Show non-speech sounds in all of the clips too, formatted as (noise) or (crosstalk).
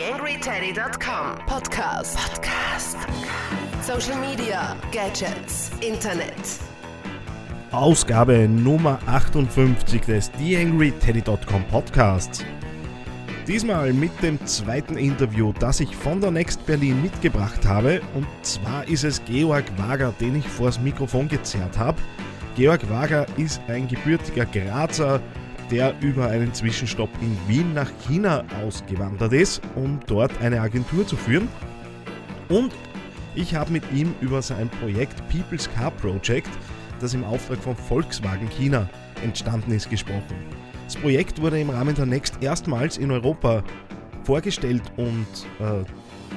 TheAngryTeddy.com Podcast. Podcast. Social Media, Gadgets, Internet. Ausgabe Nummer 58 des TheAngryTeddy.com Podcasts. Diesmal mit dem zweiten Interview, das ich von der Next Berlin mitgebracht habe. Und zwar ist es Georg Wager, den ich vors Mikrofon gezerrt habe. Georg Wager ist ein gebürtiger Grazer, der über einen Zwischenstopp in Wien nach China ausgewandert ist, um dort eine Agentur zu führen. Und ich habe mit ihm über sein Projekt People's Car Project, das im Auftrag von Volkswagen China entstanden ist, gesprochen. Das Projekt wurde im Rahmen der Next erstmals in Europa vorgestellt und äh,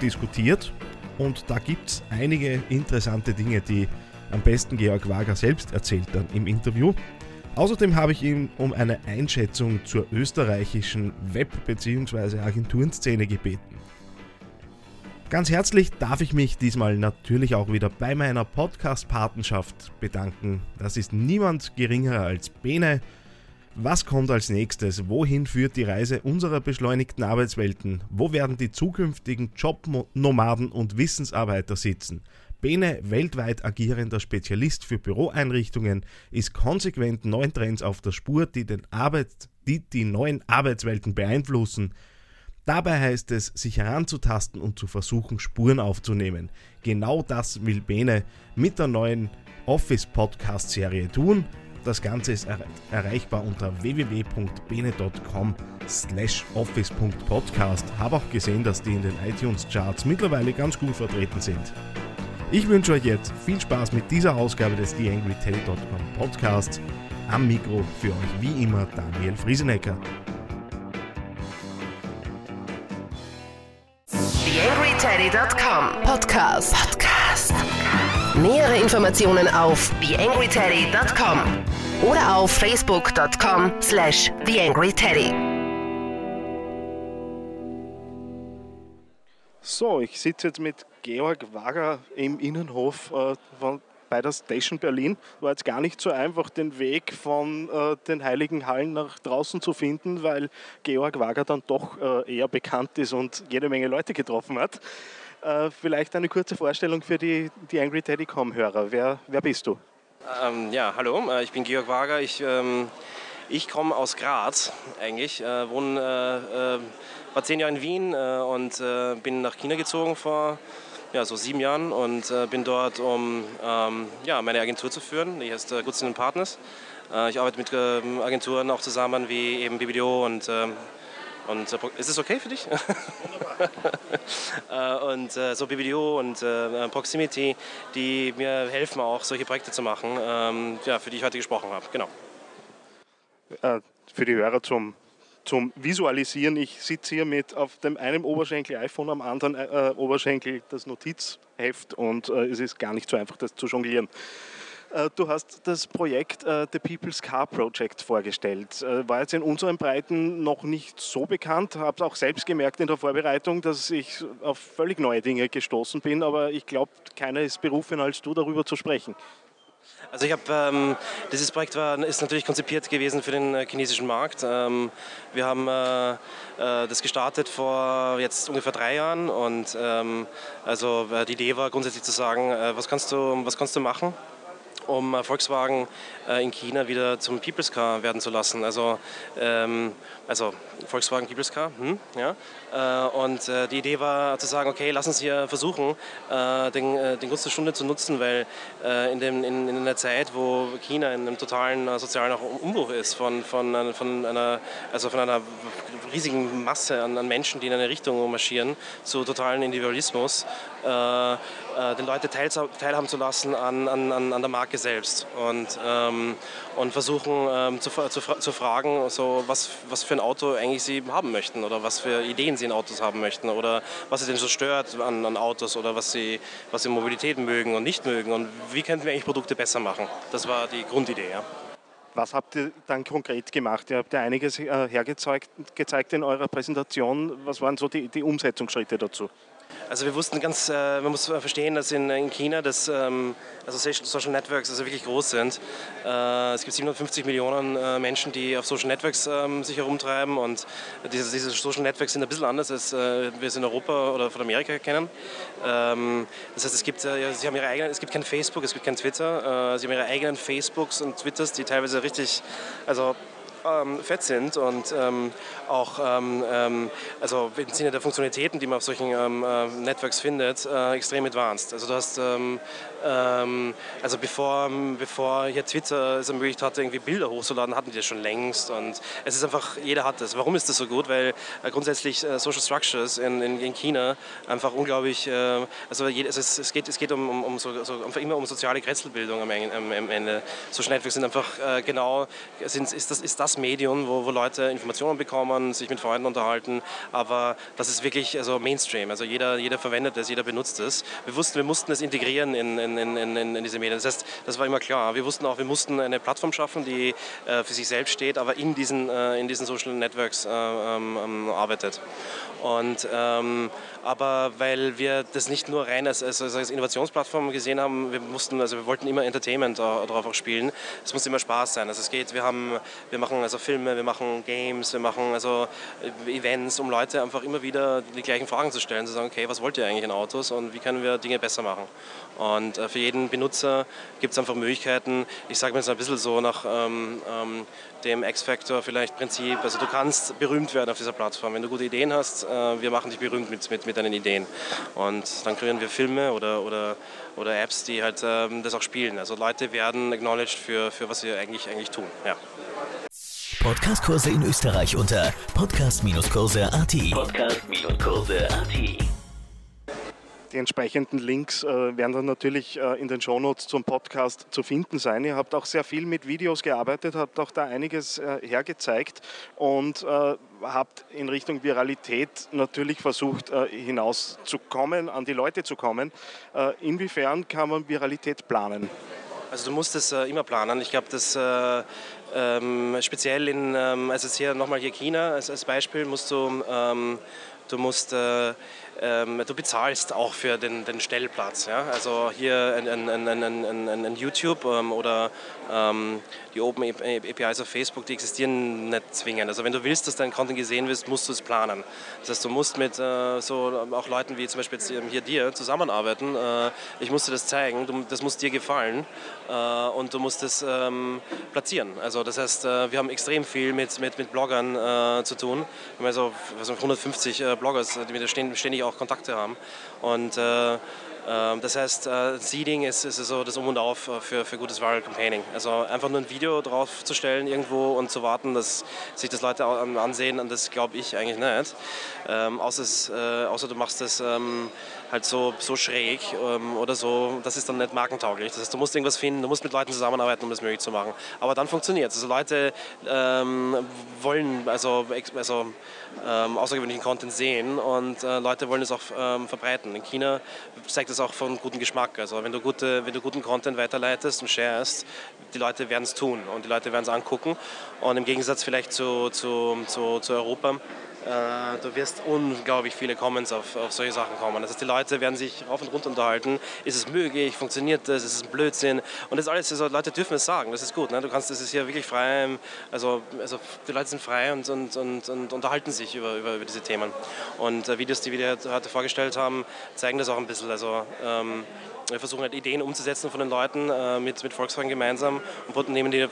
diskutiert. Und da gibt es einige interessante Dinge, die am besten Georg Wager selbst erzählt dann im Interview. Außerdem habe ich ihn um eine Einschätzung zur österreichischen Web- bzw. Agenturenszene gebeten. Ganz herzlich darf ich mich diesmal natürlich auch wieder bei meiner Podcast-Patenschaft bedanken. Das ist niemand geringerer als Bene. Was kommt als nächstes? Wohin führt die Reise unserer beschleunigten Arbeitswelten? Wo werden die zukünftigen Jobnomaden und Wissensarbeiter sitzen? Bene, weltweit agierender Spezialist für Büroeinrichtungen, ist konsequent neuen Trends auf der Spur, die, den Arbeit, die die neuen Arbeitswelten beeinflussen. Dabei heißt es, sich heranzutasten und zu versuchen, Spuren aufzunehmen. Genau das will Bene mit der neuen Office-Podcast-Serie tun. Das Ganze ist er erreichbar unter www.bene.com slash office.podcast. Habe auch gesehen, dass die in den iTunes-Charts mittlerweile ganz gut vertreten sind. Ich wünsche euch jetzt viel Spaß mit dieser Ausgabe des TheAngryTeddy.com Podcasts. Am Mikro für euch wie immer Daniel Friesenecker. TheAngryTeddy.com Podcast. Podcast. Nähere Informationen auf TheAngryTeddy.com oder auf Facebook.com slash TheAngryTeddy. So, ich sitze jetzt mit Georg Wager im Innenhof äh, von, bei der Station Berlin. War jetzt gar nicht so einfach, den Weg von äh, den Heiligen Hallen nach draußen zu finden, weil Georg Wager dann doch äh, eher bekannt ist und jede Menge Leute getroffen hat. Äh, vielleicht eine kurze Vorstellung für die, die Angry Teddycom-Hörer. Wer, wer bist du? Ähm, ja, hallo, äh, ich bin Georg Wager. Ich, ähm, ich komme aus Graz eigentlich, äh, wohne war zehn Jahre in Wien äh, und äh, bin nach China gezogen vor ja, so sieben Jahren und äh, bin dort, um ähm, ja, meine Agentur zu führen. Die heißt äh, Goodson Partners. Äh, ich arbeite mit ähm, Agenturen auch zusammen wie eben BBDO und ähm, und äh, ist es okay für dich? (laughs) und äh, so BBDO und äh, Proximity, die mir helfen auch, solche Projekte zu machen, ähm, ja, für die ich heute gesprochen habe. Genau. Für die Hörer zum zum Visualisieren. Ich sitze hier mit auf dem einen Oberschenkel iPhone, am anderen äh, Oberschenkel das Notizheft und äh, es ist gar nicht so einfach, das zu jonglieren. Äh, du hast das Projekt äh, The People's Car Project vorgestellt. Äh, war jetzt in unseren Breiten noch nicht so bekannt. Habe es auch selbst gemerkt in der Vorbereitung, dass ich auf völlig neue Dinge gestoßen bin. Aber ich glaube, keiner ist berufen als du, darüber zu sprechen. Also ich habe, ähm, dieses Projekt war, ist natürlich konzipiert gewesen für den äh, chinesischen Markt. Ähm, wir haben äh, äh, das gestartet vor jetzt ungefähr drei Jahren und ähm, also äh, die Idee war grundsätzlich zu sagen, äh, was kannst du, was kannst du machen? um äh, Volkswagen in China wieder zum People's Car werden zu lassen. Also, ähm, also Volkswagen People's Car. Hm, ja. Äh, und äh, die Idee war zu sagen, okay, lass uns hier versuchen, äh, den, den Gunst der Stunde zu nutzen, weil in, dem, in, in einer Zeit, wo China in einem totalen sozialen Umbruch ist, von, von, von, einer, also von einer riesigen Masse an, an Menschen, die in eine Richtung marschieren, zu totalen Individualismus, äh, den Leute teil, teilhaben zu lassen an, an, an der Marke selbst und, ähm, und versuchen ähm, zu, zu, zu fragen, so, was, was für ein Auto eigentlich sie haben möchten oder was für Ideen sie in Autos haben möchten oder was sie denn so stört an, an Autos oder was sie, was sie Mobilität mögen und nicht mögen und wie könnten wir eigentlich Produkte besser machen. Das war die Grundidee. Ja. Was habt ihr dann konkret gemacht? Ihr habt ja einiges äh, hergezeigt gezeigt in eurer Präsentation. Was waren so die, die Umsetzungsschritte dazu? Also wir wussten ganz, äh, man muss verstehen, dass in, in China das, ähm, also Social Networks also wirklich groß sind. Äh, es gibt 750 Millionen äh, Menschen, die auf Social Networks ähm, sich herumtreiben und diese, diese, Social Networks sind ein bisschen anders, als äh, wir es in Europa oder von Amerika kennen. Ähm, das heißt, es gibt, äh, sie haben ihre eigenen, es gibt kein Facebook, es gibt kein Twitter. Äh, sie haben ihre eigenen Facebooks und Twitters, die teilweise richtig, also ähm, fett sind und ähm, auch ähm, ähm, also im Sinne der Funktionalitäten, die man auf solchen ähm, äh, Networks findet, äh, extrem advanced. Also du hast ähm, also bevor, bevor hier Twitter es ermöglicht hatte, irgendwie Bilder hochzuladen, hatten die das schon längst und es ist einfach, jeder hat das. Warum ist das so gut? Weil äh, grundsätzlich äh, Social Structures in, in, in, China einfach unglaublich, äh, also, also es, es, geht, es geht um, um, um so, so, einfach immer um soziale Kretzelbildung am, Ende. Social Networks sind einfach äh, genau, sind, ist, das, ist das das Medium, wo, wo Leute Informationen bekommen, sich mit Freunden unterhalten, aber das ist wirklich also Mainstream. Also jeder, jeder verwendet es, jeder benutzt es. Wir wussten, wir mussten es integrieren in, in, in, in, diese Medien. Das heißt, das war immer klar. Wir wussten auch, wir mussten eine Plattform schaffen, die äh, für sich selbst steht, aber in diesen, äh, in diesen Social Networks äh, ähm, ähm arbeitet. Und, ähm, aber weil wir das nicht nur rein als, als, als, Innovationsplattform gesehen haben, wir mussten, also wir wollten immer Entertainment darauf auch spielen. Es muss immer Spaß sein. Also es geht, wir haben, wir machen also Filme, wir machen Games, wir machen also äh, Events, um Leute einfach immer wieder die gleichen Fragen zu stellen, zu sagen, okay, was wollt ihr eigentlich in Autos und wie können wir Dinge besser machen? Und äh, für jeden Benutzer gibt es einfach Möglichkeiten. Ich sage mir jetzt ein bisschen so nach ähm, ähm, dem X-Factor vielleicht Prinzip. Also du kannst berühmt werden auf dieser Plattform. Wenn du gute Ideen hast, äh, wir machen dich berühmt mit, mit, mit deinen Ideen. Und dann kreieren wir Filme oder, oder, oder Apps, die halt ähm, das auch spielen. Also Leute werden acknowledged für, für was sie eigentlich, eigentlich tun. Ja. Podcastkurse in Österreich unter podcast-kurse.at. Podcast-kurse.at. Die entsprechenden Links äh, werden dann natürlich äh, in den Shownotes zum Podcast zu finden sein. Ihr habt auch sehr viel mit Videos gearbeitet, habt auch da einiges äh, hergezeigt und äh, habt in Richtung Viralität natürlich versucht, äh, hinauszukommen, an die Leute zu kommen. Äh, inwiefern kann man Viralität planen? Also du musst es immer planen. Ich glaube, dass ähm, speziell in, ähm, also jetzt hier nochmal hier China als, als Beispiel, musst du, ähm, du musst äh, ähm, du bezahlst auch für den, den Stellplatz. Ja? Also hier ein, ein, ein, ein YouTube ähm, oder ähm, die Open APIs auf Facebook, die existieren nicht zwingend. Also wenn du willst, dass dein Content gesehen wird, musst du es planen. Das heißt, du musst mit äh, so auch Leuten wie zum Beispiel jetzt hier dir zusammenarbeiten. Äh, ich musste das zeigen, du, das muss dir gefallen äh, und du musst es ähm, platzieren. Also das heißt, äh, wir haben extrem viel mit, mit, mit Bloggern äh, zu tun. Wir haben also 150 äh, Bloggers, die wir ständig auch Kontakte haben. Und ähm, das heißt, äh, Seeding ist, ist so das Um und Auf äh, für, für gutes Viral Campaigning. Also einfach nur ein Video draufzustellen irgendwo und zu warten, dass sich das Leute ansehen, und das glaube ich eigentlich nicht. Ähm, außer, es, äh, außer du machst das ähm, halt so, so schräg ähm, oder so, das ist dann nicht markentauglich. Das heißt, du musst irgendwas finden, du musst mit Leuten zusammenarbeiten, um das möglich zu machen. Aber dann funktioniert es. Also Leute ähm, wollen also, also ähm, außergewöhnlichen Content sehen und äh, Leute wollen es auch verbreiten. In China zeigt das auch von gutem Geschmack. Also wenn du, gute, wenn du guten Content weiterleitest und sharest, die Leute werden es tun und die Leute werden es angucken. Und im Gegensatz vielleicht zu, zu, zu, zu Europa, äh, du wirst unglaublich viele Comments auf, auf solche Sachen kommen. Das heißt, die Leute werden sich rauf und runter unterhalten. Ist es möglich? Funktioniert das? Ist es ein Blödsinn? Und das alles, also Leute dürfen es sagen. Das ist gut. Ne? Du kannst, das ist hier wirklich frei. Also, also die Leute sind frei und, und, und, und unterhalten sich über, über, über, diese Themen. Und äh, Videos, die wir heute vorgestellt haben, zeigen das auch ein bisschen. Also, ähm, wir versuchen halt Ideen umzusetzen von den Leuten äh, mit, mit Volkswagen gemeinsam und nehmen die,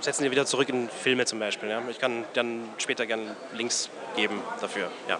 setzen die wieder zurück in Filme zum Beispiel. Ja. Ich kann dann später gerne Links geben dafür. Ja.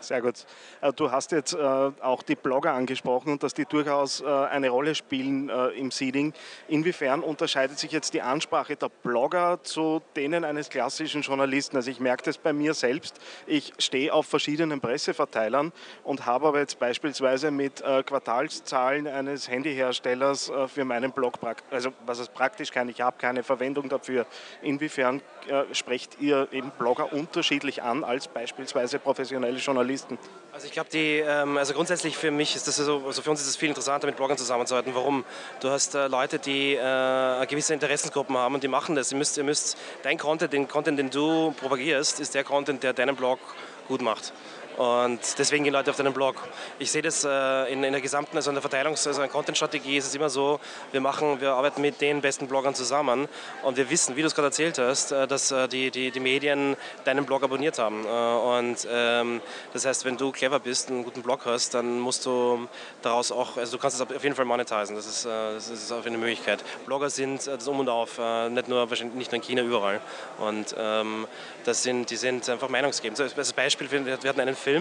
Sehr gut. Äh, du hast jetzt äh, auch die Blogger angesprochen und dass die durchaus äh, eine Rolle spielen im Seeding. Inwiefern unterscheidet sich jetzt die Ansprache der Blogger zu denen eines klassischen Journalisten? Also ich merke das bei mir selbst. Ich stehe auf verschiedenen Presseverteilern und habe aber jetzt beispielsweise mit Quartalszahlen eines Handyherstellers für meinen Blog, also was es praktisch kann, ich habe keine Verwendung dafür. Inwiefern sprecht ihr eben Blogger unterschiedlich an als beispielsweise professionelle Journalisten? Also ich glaube, ähm, also grundsätzlich für mich ist das so, also für uns ist es viel interessanter, mit Bloggern zusammenzuarbeiten. Warum? Du hast äh, Leute, die äh, gewisse Interessengruppen haben und die machen das. Ihr müsst, ihr müsst dein Content, den Content, den du propagierst, ist der Content, der deinen Blog gut macht. Und deswegen gehen Leute auf deinen Blog. Ich sehe das äh, in, in, der gesamten, also in der Verteilungs-, also in der Content-Strategie ist es immer so, wir machen, wir arbeiten mit den besten Bloggern zusammen und wir wissen, wie du es gerade erzählt hast, äh, dass äh, die, die, die Medien deinen Blog abonniert haben. Äh, und ähm, das heißt, wenn du clever bist, einen guten Blog hast, dann musst du daraus auch, also du kannst es auf jeden Fall monetisieren. Das ist, äh, das ist auf eine Möglichkeit. Blogger sind äh, das Um und Auf, nicht nur wahrscheinlich nicht nur in China, überall. Und ähm, das sind, die sind einfach meinungsgebend. Als Beispiel, wir hatten einen Film, äh,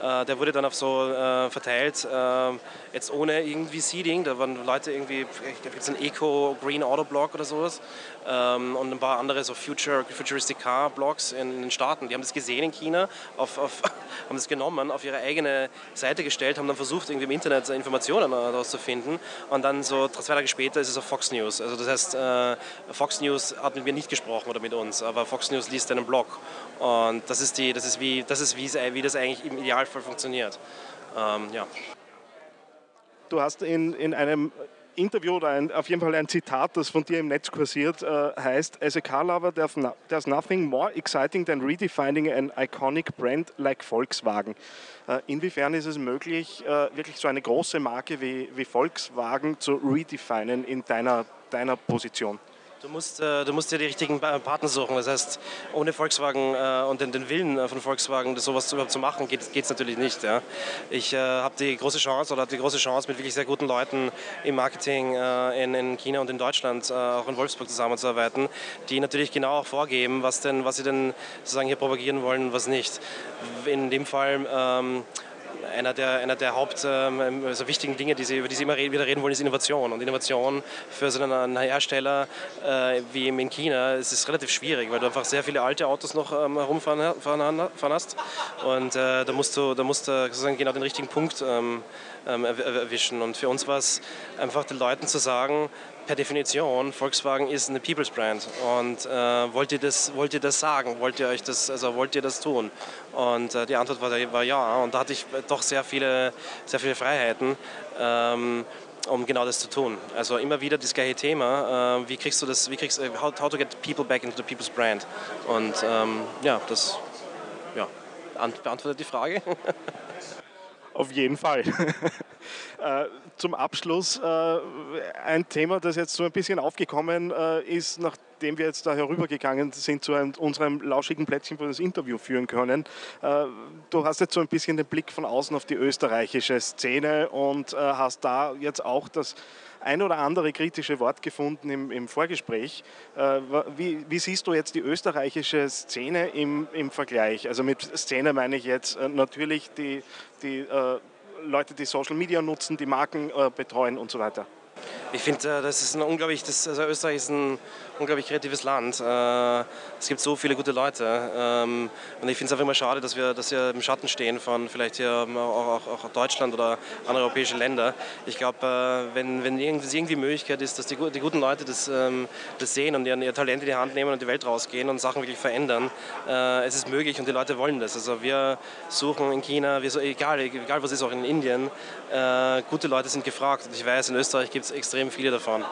der wurde dann auf so äh, verteilt, äh, jetzt ohne irgendwie Seeding. Da waren Leute irgendwie, ich glaube, jetzt ein Eco Green Auto Blog oder sowas ähm, und ein paar andere so Future, Futuristic Car Blogs in den Staaten. Die haben das gesehen in China, auf, auf, (laughs) haben das genommen, auf ihre eigene Seite gestellt, haben dann versucht, irgendwie im Internet Informationen daraus zu finden und dann so zwei Tage später ist es auf Fox News. Also das heißt, äh, Fox News hat mit mir nicht gesprochen oder mit uns, aber Fox News liest einen Blog und das ist, die, das ist, wie, das ist wie, wie das eigentlich im Idealfall funktioniert. Ähm, ja. Du hast in, in einem Interview oder ein, auf jeden Fall ein Zitat, das von dir im Netz kursiert, äh, heißt: As a car lover, there's nothing more exciting than redefining an iconic brand like Volkswagen. Äh, inwiefern ist es möglich, äh, wirklich so eine große Marke wie, wie Volkswagen zu redefinen in deiner, deiner Position? Du musst, äh, du musst dir die richtigen Partner suchen. Das heißt, ohne Volkswagen äh, und den, Willen äh, von Volkswagen, das sowas überhaupt zu machen, geht es natürlich nicht. Ja. Ich habe die große Chance oder die große Chance, mit wirklich sehr guten Leuten im Marketing in, in, China und in Deutschland, auch in Wolfsburg zusammenzuarbeiten, die natürlich genau auch vorgeben, was, denn, was sie denn sozusagen hier propagieren wollen und was nicht. In dem Fall ähm, einer der, einer der Haupt, ähm, also wichtigen Dinge, die sie, über die Sie immer wieder reden wollen, ist Innovation. Und Innovation für so einen Hersteller äh, wie in China ist es relativ schwierig, weil du einfach sehr viele alte Autos noch ähm, herumfahren fahren, fahren hast. Und äh, da musst du, da musst du sozusagen genau den richtigen Punkt ähm, ähm erwischen. Und für uns war es einfach den Leuten zu sagen, per Definition, Volkswagen ist eine People's Brand. Und äh, wollt, ihr das, wollt ihr das sagen? Wollt ihr euch das, also wollt ihr das tun? Und äh, die Antwort war, war, ja. Und da hatte ich doch sehr viele, sehr viele Freiheiten. Ähm, um genau das zu tun. Also immer wieder das gleiche Thema. Äh, wie kriegst du das, wie kriegst how, how to get people back into the people's brand? Und ähm, ja, das ja, beantwortet die Frage. (laughs) Auf jeden Fall. (laughs) Äh, zum Abschluss äh, ein Thema, das jetzt so ein bisschen aufgekommen äh, ist, nachdem wir jetzt da herübergegangen sind zu unserem lauschigen Plätzchen, wo wir das Interview führen können. Du hast jetzt so ein bisschen den Blick von außen auf die österreichische Szene und hast da jetzt auch das ein oder andere kritische Wort gefunden im, im Vorgespräch. Wie, wie, siehst du jetzt die österreichische Szene im, im Vergleich? Also mit Szene meine ich jetzt natürlich die, die Leute, die Social Media nutzen, die Marken äh, betreuen und so weiter. Ich finde, äh, das ist ein unglaublich, das, also Österreich ist ein unglaublich kreatives Land. Äh, es gibt so viele gute Leute. Ähm, und ich finde es einfach immer schade, dass wir, dass wir im Schatten stehen von vielleicht hier ähm, auch, auch, auch Deutschland oder andere europäische Länder. Ich glaube, äh, wenn, wenn es irgendwie Möglichkeit ist, dass die, die guten Leute das, ähm, das sehen und ihr, ihr Talent in die Hand nehmen und die Welt rausgehen und Sachen wirklich verändern, es ist möglich und die Leute wollen das. Also wir suchen in China, wir egal, egal was ist, auch in Indien, gute Leute sind gefragt. Und ich weiß, in Österreich gibt es extrem viele davon.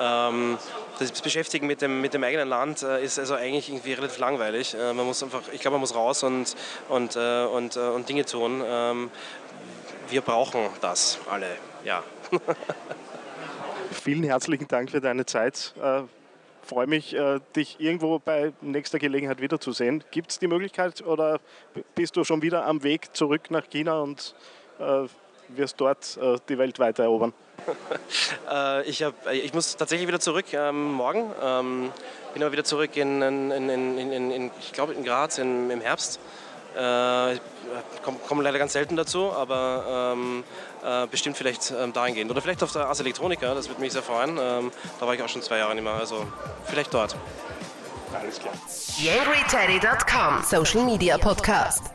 Ähm, das Beschäftigen mit dem, mit dem eigenen Land äh, ist also eigentlich irgendwie relativ langweilig. Äh, man muss einfach, ich glaube, man muss raus und, und, äh, und, und Dinge tun. Ähm, wir brauchen das alle, ja. (laughs) Vielen herzlichen Dank für deine Zeit. Ich freue mich, dich irgendwo bei nächster Gelegenheit wiederzusehen. Gibt es die Möglichkeit oder bist du schon wieder am Weg zurück nach China und wirst dort die Welt weiter erobern? (laughs) äh, ich, hab, äh, ich muss tatsächlich wieder zurück ähm, morgen. Ähm, bin aber wieder zurück in, in, in, in ich glaube in Graz im Herbst. Äh, komme komm leider ganz selten dazu, aber ähm, äh, bestimmt vielleicht ähm, dahingehend. Oder vielleicht auf der Ars Electronica, das würde mich sehr freuen. Ähm, da war ich auch schon zwei Jahre nicht mehr, also vielleicht dort. Alles klar. YangryTeddy.com Social Media Podcast.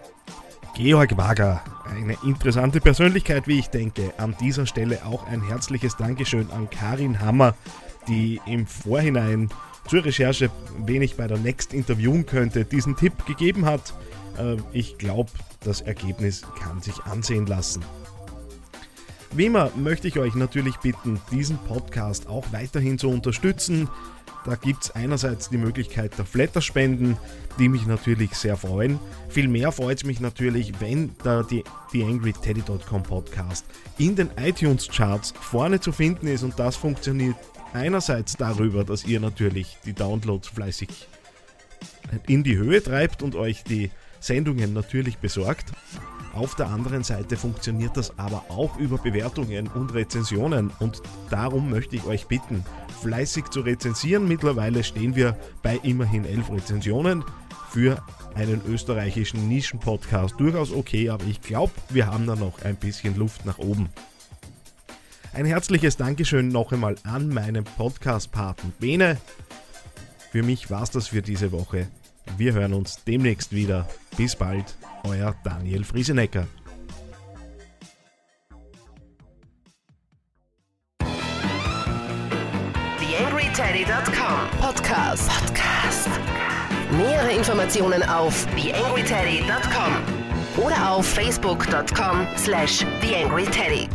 Georg Wager eine interessante Persönlichkeit, wie ich denke. An dieser Stelle auch ein herzliches Dankeschön an Karin Hammer, die im Vorhinein zur Recherche, wen ich bei der Next interviewen könnte, diesen Tipp gegeben hat. Äh, ich glaube, das Ergebnis kann sich ansehen lassen. Wie immer möchte ich euch natürlich bitten, diesen Podcast auch weiterhin zu unterstützen. Da gibt es einerseits die Möglichkeit der Flatterspenden, die mich natürlich sehr freuen. Vielmehr freut es mich natürlich, wenn der die, TheAngryTeddy.com Podcast in den iTunes-Charts vorne zu finden ist und das funktioniert einerseits darüber, dass ihr natürlich die Downloads fleißig in die Höhe treibt und euch die Sendungen natürlich besorgt. Auf der anderen Seite funktioniert das aber auch über Bewertungen und Rezensionen und darum möchte ich euch bitten, fleißig zu rezensieren. Mittlerweile stehen wir bei immerhin elf Rezensionen für einen österreichischen Nischen-Podcast durchaus okay, aber ich glaube, wir haben da noch ein bisschen Luft nach oben. Ein herzliches Dankeschön noch einmal an meinen Podcast-Paten Bene. Für mich war es das für diese Woche. Wir hören uns demnächst wieder. Bis bald, euer Daniel Friesenecker. TheAngryTeddy.com Podcast. Podcast. Nähere Informationen auf TheAngryTeddy.com oder auf Facebook.com slash TheAngryTeddy.